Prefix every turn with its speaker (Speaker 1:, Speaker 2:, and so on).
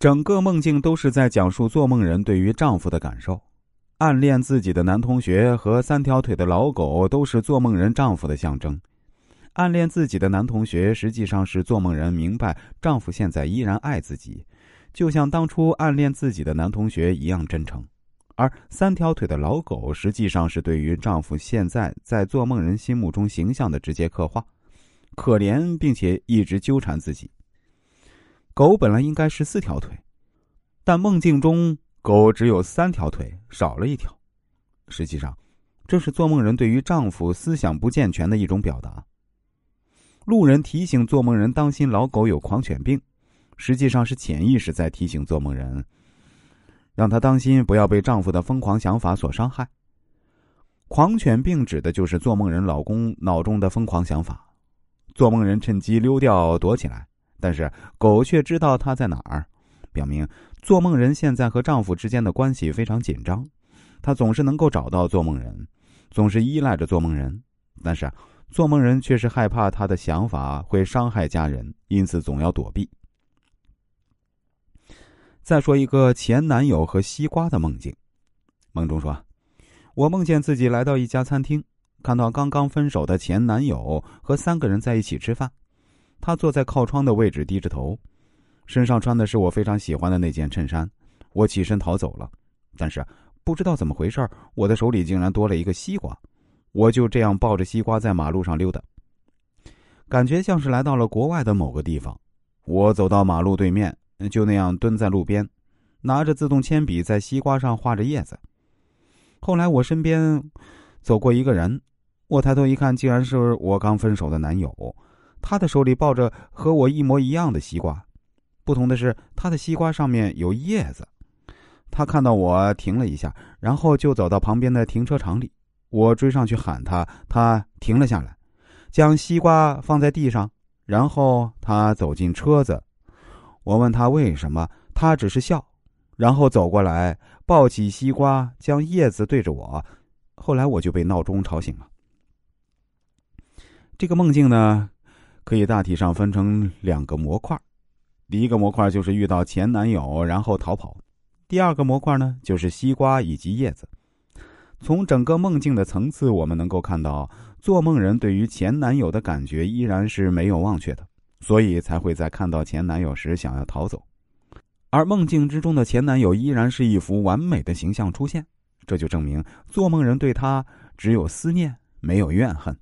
Speaker 1: 整个梦境都是在讲述做梦人对于丈夫的感受。暗恋自己的男同学和三条腿的老狗都是做梦人丈夫的象征。暗恋自己的男同学实际上是做梦人明白丈夫现在依然爱自己，就像当初暗恋自己的男同学一样真诚。而三条腿的老狗实际上是对于丈夫现在在做梦人心目中形象的直接刻画，可怜并且一直纠缠自己。狗本来应该是四条腿，但梦境中狗只有三条腿，少了一条。实际上，这是做梦人对于丈夫思想不健全的一种表达。路人提醒做梦人当心老狗有狂犬病，实际上是潜意识在提醒做梦人，让他当心不要被丈夫的疯狂想法所伤害。狂犬病指的就是做梦人老公脑中的疯狂想法，做梦人趁机溜掉躲起来。但是狗却知道他在哪儿，表明做梦人现在和丈夫之间的关系非常紧张。他总是能够找到做梦人，总是依赖着做梦人，但是做梦人却是害怕他的想法会伤害家人，因此总要躲避。再说一个前男友和西瓜的梦境，梦中说，我梦见自己来到一家餐厅，看到刚刚分手的前男友和三个人在一起吃饭。他坐在靠窗的位置，低着头，身上穿的是我非常喜欢的那件衬衫。我起身逃走了，但是不知道怎么回事，我的手里竟然多了一个西瓜。我就这样抱着西瓜在马路上溜达，感觉像是来到了国外的某个地方。我走到马路对面，就那样蹲在路边，拿着自动铅笔在西瓜上画着叶子。后来我身边走过一个人，我抬头一看，竟然是我刚分手的男友。他的手里抱着和我一模一样的西瓜，不同的是，他的西瓜上面有叶子。他看到我停了一下，然后就走到旁边的停车场里。我追上去喊他，他停了下来，将西瓜放在地上，然后他走进车子。我问他为什么，他只是笑，然后走过来抱起西瓜，将叶子对着我。后来我就被闹钟吵醒了。这个梦境呢？可以大体上分成两个模块，第一个模块就是遇到前男友然后逃跑，第二个模块呢就是西瓜以及叶子。从整个梦境的层次，我们能够看到，做梦人对于前男友的感觉依然是没有忘却的，所以才会在看到前男友时想要逃走，而梦境之中的前男友依然是一幅完美的形象出现，这就证明做梦人对他只有思念，没有怨恨。